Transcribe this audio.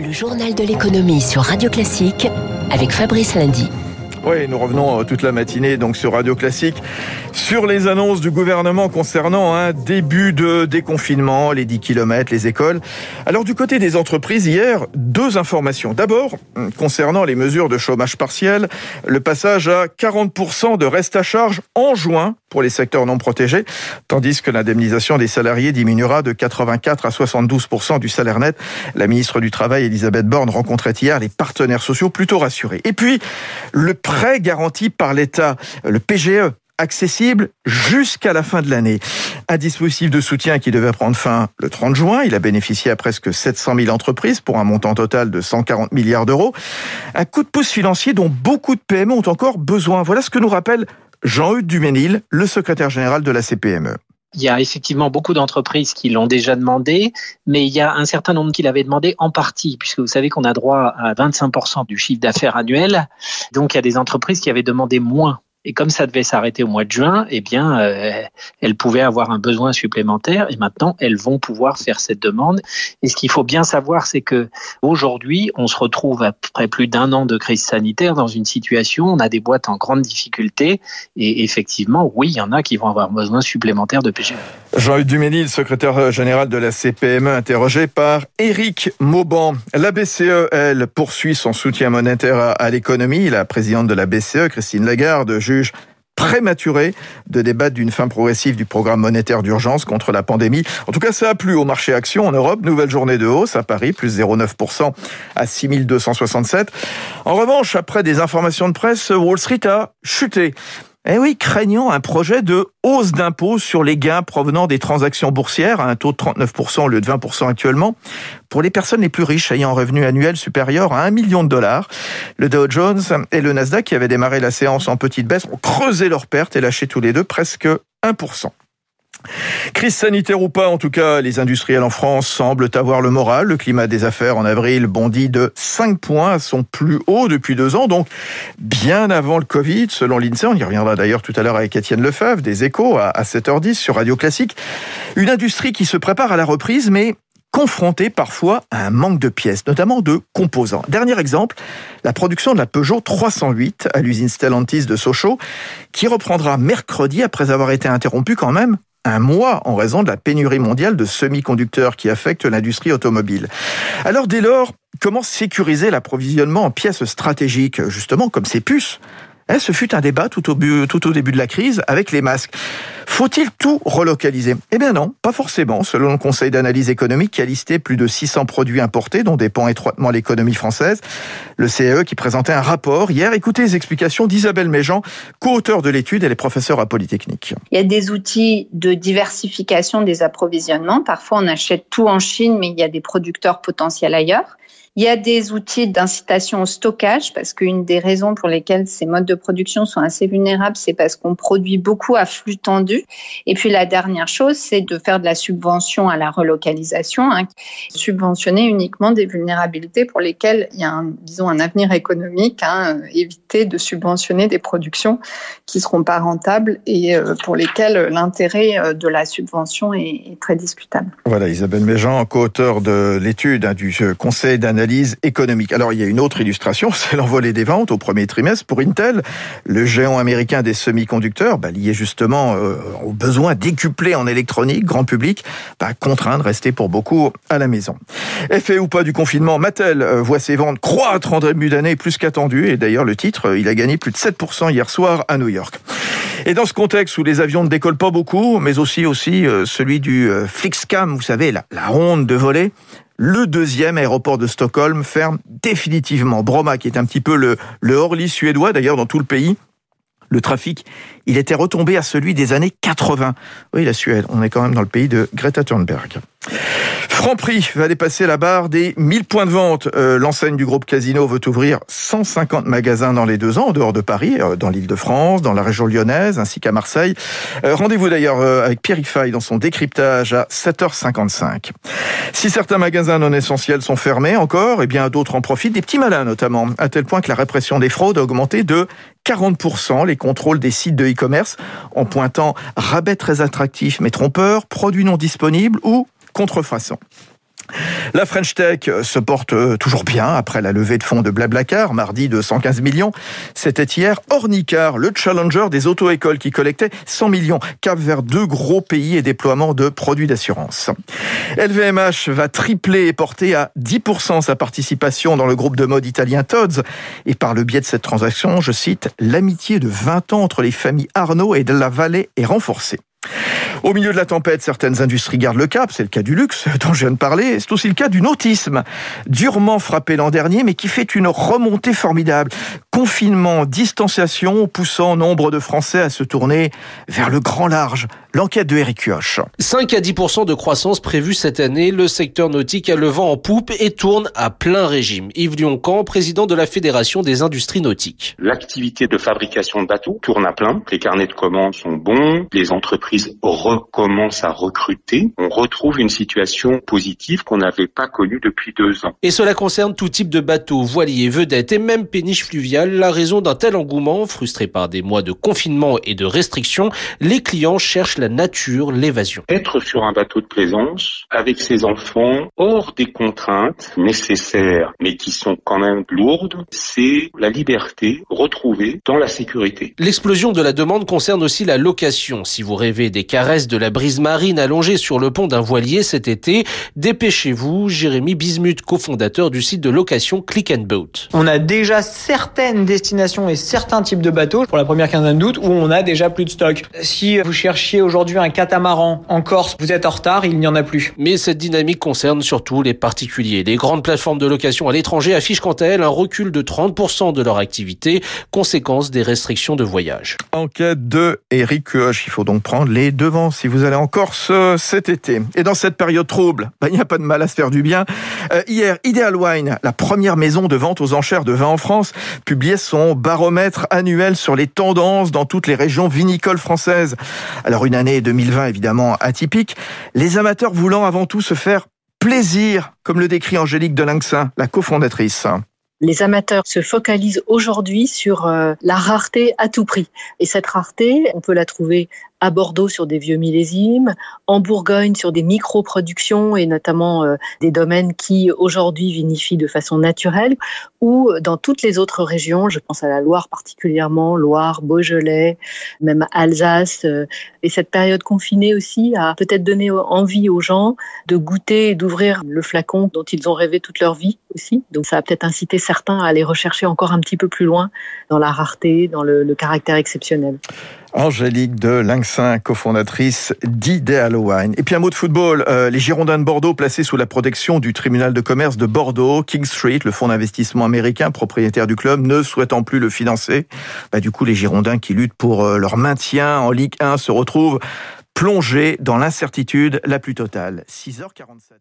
Le journal de l'économie sur Radio Classique avec Fabrice Lundy. Oui, nous revenons euh, toute la matinée donc sur Radio Classique sur les annonces du gouvernement concernant un début de déconfinement, les 10 km, les écoles. Alors du côté des entreprises, hier, deux informations. D'abord, concernant les mesures de chômage partiel, le passage à 40% de reste à charge en juin pour les secteurs non protégés, tandis que l'indemnisation des salariés diminuera de 84 à 72% du salaire net. La ministre du Travail, Elisabeth Borne, rencontrait hier les partenaires sociaux plutôt rassurés. Et puis, le prêt garanti par l'État, le PGE, accessible jusqu'à la fin de l'année. Un dispositif de soutien qui devait prendre fin le 30 juin. Il a bénéficié à presque 700 000 entreprises pour un montant total de 140 milliards d'euros. Un coup de pouce financier dont beaucoup de PME ont encore besoin. Voilà ce que nous rappelle Jean-Hugues Duménil, le secrétaire général de la CPME. Il y a effectivement beaucoup d'entreprises qui l'ont déjà demandé, mais il y a un certain nombre qui l'avaient demandé en partie, puisque vous savez qu'on a droit à 25% du chiffre d'affaires annuel. Donc il y a des entreprises qui avaient demandé moins et comme ça devait s'arrêter au mois de juin, eh bien, euh, elles pouvaient avoir un besoin supplémentaire et maintenant elles vont pouvoir faire cette demande. Et ce qu'il faut bien savoir, c'est que aujourd'hui, on se retrouve après plus d'un an de crise sanitaire dans une situation, on a des boîtes en grande difficulté et effectivement, oui, il y en a qui vont avoir besoin supplémentaire de PGE. Jean-Hugues Duménil, secrétaire général de la CPME, interrogé par Éric Mauban. La BCE, elle, poursuit son soutien monétaire à l'économie. La présidente de la BCE, Christine Lagarde, juge prématuré de débattre d'une fin progressive du programme monétaire d'urgence contre la pandémie. En tout cas, ça a plu au marché action en Europe. Nouvelle journée de hausse à Paris, plus 0,9% à 6267. En revanche, après des informations de presse, Wall Street a chuté. Eh oui, craignant un projet de hausse d'impôts sur les gains provenant des transactions boursières à un taux de 39% au lieu de 20% actuellement pour les personnes les plus riches ayant un revenu annuel supérieur à 1 million de dollars. Le Dow Jones et le Nasdaq qui avaient démarré la séance en petite baisse ont creusé leurs pertes et lâché tous les deux presque 1%. Crise sanitaire ou pas, en tout cas, les industriels en France semblent avoir le moral. Le climat des affaires en avril bondit de 5 points à son plus haut depuis deux ans, donc bien avant le Covid, selon l'INSEE. On y reviendra d'ailleurs tout à l'heure avec Étienne Lefebvre, des échos à 7h10 sur Radio Classique. Une industrie qui se prépare à la reprise, mais confrontée parfois à un manque de pièces, notamment de composants. Dernier exemple, la production de la Peugeot 308 à l'usine Stellantis de Sochaux, qui reprendra mercredi après avoir été interrompue quand même un mois en raison de la pénurie mondiale de semi-conducteurs qui affecte l'industrie automobile. Alors dès lors, comment sécuriser l'approvisionnement en pièces stratégiques, justement comme ces puces? Eh, ce fut un débat tout au, tout au début de la crise avec les masques. Faut-il tout relocaliser? Eh bien non, pas forcément, selon le Conseil d'analyse économique qui a listé plus de 600 produits importés dont dépend étroitement l'économie française. Le CAE qui présentait un rapport hier. Écoutez les explications d'Isabelle Méjean, co-auteur de l'étude, elle est professeure à Polytechnique. Il y a des outils de diversification des approvisionnements. Parfois on achète tout en Chine, mais il y a des producteurs potentiels ailleurs. Il y a des outils d'incitation au stockage parce qu'une des raisons pour lesquelles ces modes de production sont assez vulnérables, c'est parce qu'on produit beaucoup à flux tendu. Et puis la dernière chose, c'est de faire de la subvention à la relocalisation, hein, subventionner uniquement des vulnérabilités pour lesquelles il y a, un, disons, un avenir économique, hein, éviter de subventionner des productions qui seront pas rentables et euh, pour lesquelles l'intérêt euh, de la subvention est, est, très discutable. Voilà, Isabelle Méjean, co-auteur de l'étude hein, du Conseil d'analyse Alors il y a une autre illustration, c'est l'envolée des ventes au premier trimestre pour Intel, le géant américain des semi-conducteurs, bah, lié justement euh, au besoin décuplé en électronique, grand public, bah, contraint de rester pour beaucoup à la maison. Effet ou pas du confinement, Mattel euh, voit ses ventes croître en début d'année plus qu'attendu, et d'ailleurs le titre, il a gagné plus de 7% hier soir à New York. Et dans ce contexte où les avions ne décollent pas beaucoup, mais aussi aussi celui du Flixcam, vous savez, la, la ronde de volée, le deuxième aéroport de Stockholm ferme définitivement. Bromma, qui est un petit peu le, le Orly suédois, d'ailleurs, dans tout le pays, le trafic, il était retombé à celui des années 80. Oui, la Suède, on est quand même dans le pays de Greta Thunberg. Franprix va dépasser la barre des 1000 points de vente. Euh, l'enseigne du groupe Casino veut ouvrir 150 magasins dans les deux ans, en dehors de Paris, euh, dans l'île de France, dans la région lyonnaise, ainsi qu'à Marseille. Euh, rendez-vous d'ailleurs avec Pierre dans son décryptage à 7h55. Si certains magasins non essentiels sont fermés encore, eh bien d'autres en profitent, des petits malins notamment, à tel point que la répression des fraudes a augmenté de 40% les contrôles des sites de e-commerce en pointant rabais très attractifs mais trompeurs, produits non disponibles ou contrefaçon. La French Tech se porte toujours bien après la levée de fonds de Blablacar, mardi de 115 millions. C'était hier Ornicar, le challenger des auto-écoles qui collectait 100 millions, cap vers deux gros pays et déploiement de produits d'assurance. LVMH va tripler et porter à 10% sa participation dans le groupe de mode italien Tod's. Et par le biais de cette transaction, je cite, l'amitié de 20 ans entre les familles Arnaud et de la Vallée est renforcée. Au milieu de la tempête, certaines industries gardent le cap. C'est le cas du luxe dont je viens de parler. C'est aussi le cas du nautisme, durement frappé l'an dernier, mais qui fait une remontée formidable. Confinement, distanciation, poussant nombre de Français à se tourner vers le grand large. L'enquête de Eric Kioch. 5 à 10% de croissance prévue cette année. Le secteur nautique a le vent en poupe et tourne à plein régime. Yves Lioncan, président de la Fédération des industries nautiques. L'activité de fabrication de bateaux tourne à plein. Les carnets de commandes sont bons. Les entreprises recommence à recruter, on retrouve une situation positive qu'on n'avait pas connue depuis deux ans. Et cela concerne tout type de bateaux, voiliers, vedettes et même péniches fluviales. La raison d'un tel engouement, frustré par des mois de confinement et de restrictions, les clients cherchent la nature, l'évasion. Être sur un bateau de plaisance avec ses enfants hors des contraintes nécessaires mais qui sont quand même lourdes, c'est la liberté retrouvée dans la sécurité. L'explosion de la demande concerne aussi la location. Si vous rêvez des de la brise marine allongée sur le pont d'un voilier cet été. Dépêchez-vous, Jérémy Bismuth, cofondateur du site de location Click and Boat. On a déjà certaines destinations et certains types de bateaux pour la première quinzaine d'août où on a déjà plus de stock. Si vous cherchiez aujourd'hui un catamaran en Corse, vous êtes en retard, il n'y en a plus. Mais cette dynamique concerne surtout les particuliers. Les grandes plateformes de location à l'étranger affichent quant à elles un recul de 30% de leur activité, conséquence des restrictions de voyage. Enquête de Eric Huoch. Il faut donc prendre les devants si vous allez en Corse euh, cet été. Et dans cette période trouble, bah, il n'y a pas de mal à se faire du bien. Euh, hier, Ideal Wine, la première maison de vente aux enchères de vin en France, publiait son baromètre annuel sur les tendances dans toutes les régions vinicoles françaises. Alors une année 2020 évidemment atypique, les amateurs voulant avant tout se faire plaisir, comme le décrit Angélique Delinxin, la cofondatrice. Les amateurs se focalisent aujourd'hui sur euh, la rareté à tout prix. Et cette rareté, on peut la trouver à Bordeaux sur des vieux millésimes, en Bourgogne sur des micro-productions et notamment euh, des domaines qui aujourd'hui vinifient de façon naturelle, ou dans toutes les autres régions, je pense à la Loire particulièrement, Loire, Beaujolais, même Alsace. Euh, et cette période confinée aussi a peut-être donné envie aux gens de goûter et d'ouvrir le flacon dont ils ont rêvé toute leur vie aussi. Donc ça a peut-être incité certains à aller rechercher encore un petit peu plus loin dans la rareté, dans le, le caractère exceptionnel. Angélique de Linxin, cofondatrice d'Ideal Wine. Et puis un mot de football. Euh, les Girondins de Bordeaux placés sous la protection du tribunal de commerce de Bordeaux, King Street, le fonds d'investissement américain propriétaire du club, ne souhaitant plus le financer. Bah, du coup, les Girondins qui luttent pour euh, leur maintien en Ligue 1 se retrouvent plongés dans l'incertitude la plus totale. 6h47.